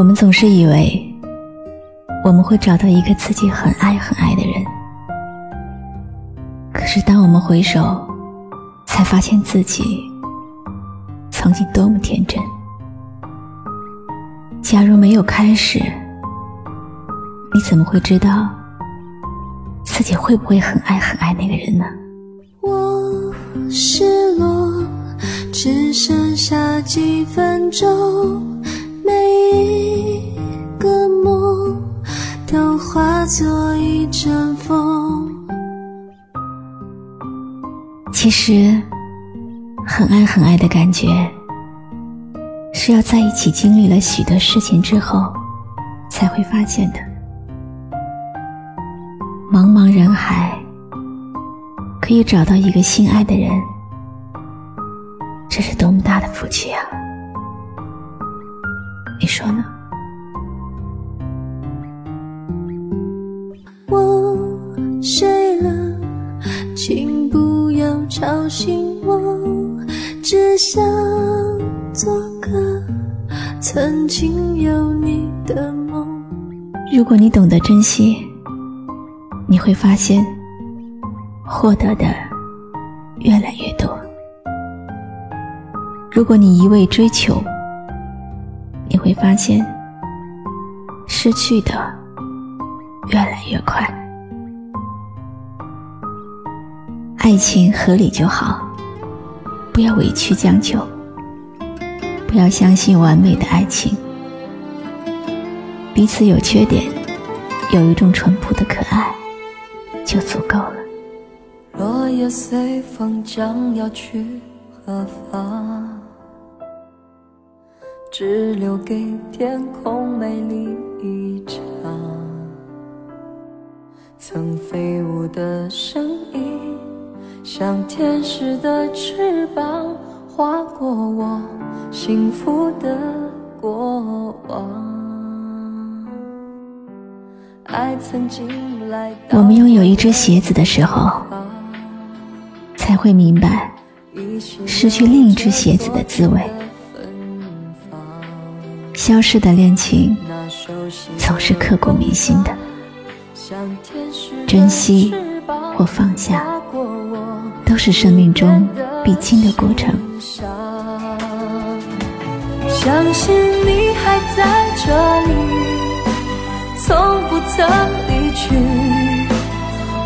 我们总是以为我们会找到一个自己很爱很爱的人，可是当我们回首，才发现自己曾经多么天真。假如没有开始，你怎么会知道自己会不会很爱很爱那个人呢？我失落，只剩下几分钟。每一做一阵风。其实，很爱很爱的感觉，是要在一起经历了许多事情之后，才会发现的。茫茫人海，可以找到一个心爱的人，这是多么大的福气啊！你说呢？吵醒我，只想做个曾经有你的梦。如果你懂得珍惜，你会发现获得的越来越多；如果你一味追求，你会发现失去的越来越快。爱情合理就好，不要委屈将就，不要相信完美的爱情。彼此有缺点，有一种淳朴的可爱，就足够了。落叶随风将要去何方？只留给天空美丽一场。像天使的翅膀，划过我幸福的过往。爱曾经来我们拥有一只鞋子的时候，才会明白失去另一只鞋子的滋味。消失的恋情总是刻骨铭心的，珍惜或放下。都是生命中必经的过程。相信你还在这里，从不曾离去。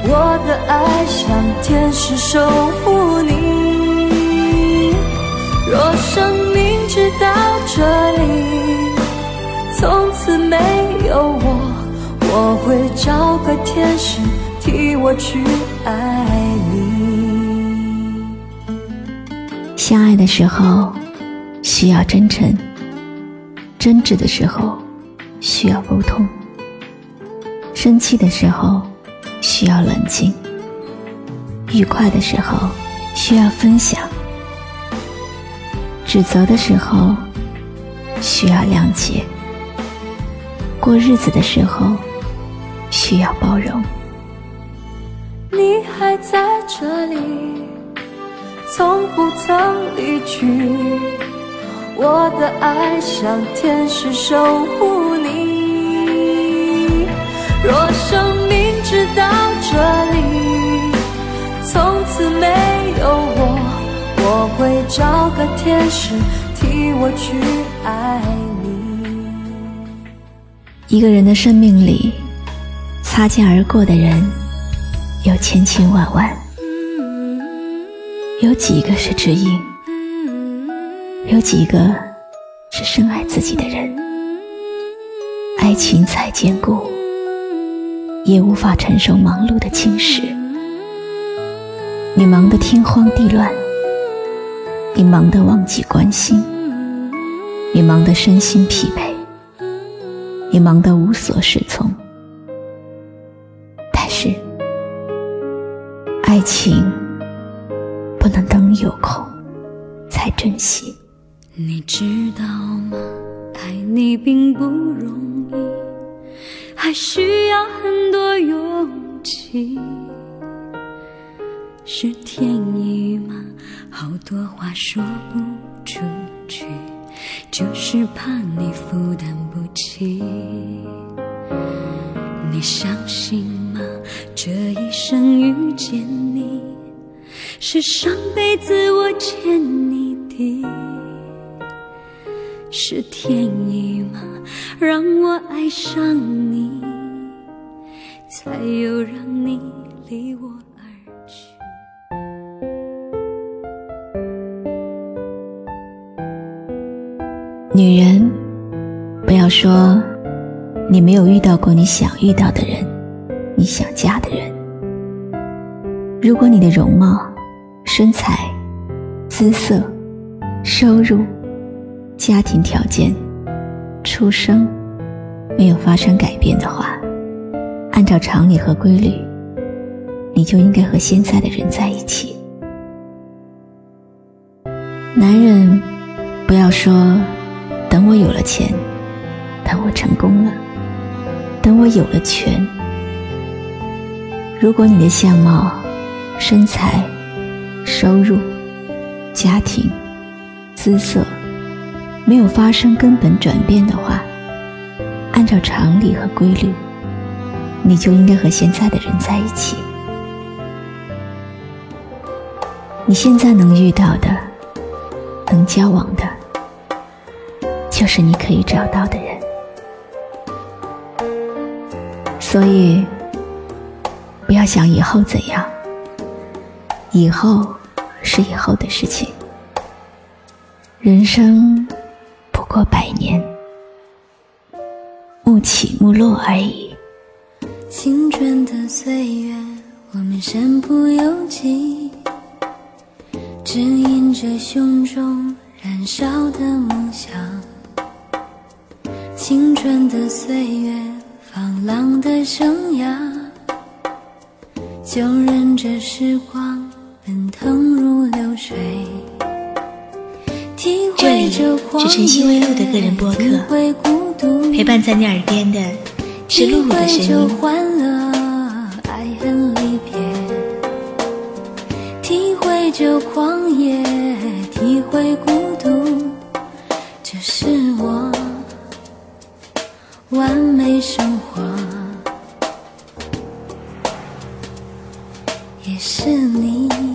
我的爱像天使守护你。若生命直到这里，从此没有我，我会找个天使替我去爱你。相爱的时候需要真诚，争执的时候需要沟通，生气的时候需要冷静，愉快的时候需要分享，指责的时候需要谅解，过日子的时候需要包容。你还在这里。从不曾离去，我的爱像天使守护你。若生命直到这里，从此没有我，我会找个天使替我去爱你。一个人的生命里，擦肩而过的人有千千万万。有几个是知音？有几个是深爱自己的人？爱情再坚固，也无法承受忙碌的侵蚀。你忙得天荒地乱，你忙得忘记关心，你忙得身心疲惫，你忙得无所适从。爱情。不能等有空才珍惜。你知道吗？爱你并不容易，还需要很多勇气。是天意吗？好多话说不出去，就是怕你负担不起。你相信吗？这一生遇见你，是上辈子我欠你的，是天意吗？让我爱上你，才有让你离我而去。女人，不要说你没有遇到过你想遇到的人，你想嫁的人。如果你的容貌、身材、姿色、收入、家庭条件、出生没有发生改变的话，按照常理和规律，你就应该和现在的人在一起。男人，不要说。等我有了钱，等我成功了，等我有了权。如果你的相貌、身材、收入、家庭、姿色没有发生根本转变的话，按照常理和规律，你就应该和现在的人在一起。你现在能遇到的、能交往的。就是你可以找到的人，所以不要想以后怎样，以后是以后的事情。人生不过百年，暮起暮落而已。青春的岁月，我们身不由己，指引着胸中燃烧的梦想。青春的岁月，放浪的生涯，就任这时光奔腾如流水。这里是晨曦微露的个人播客，陪伴在你耳边的是露露的声音。爱恨离别，体会这狂野，体会也是你。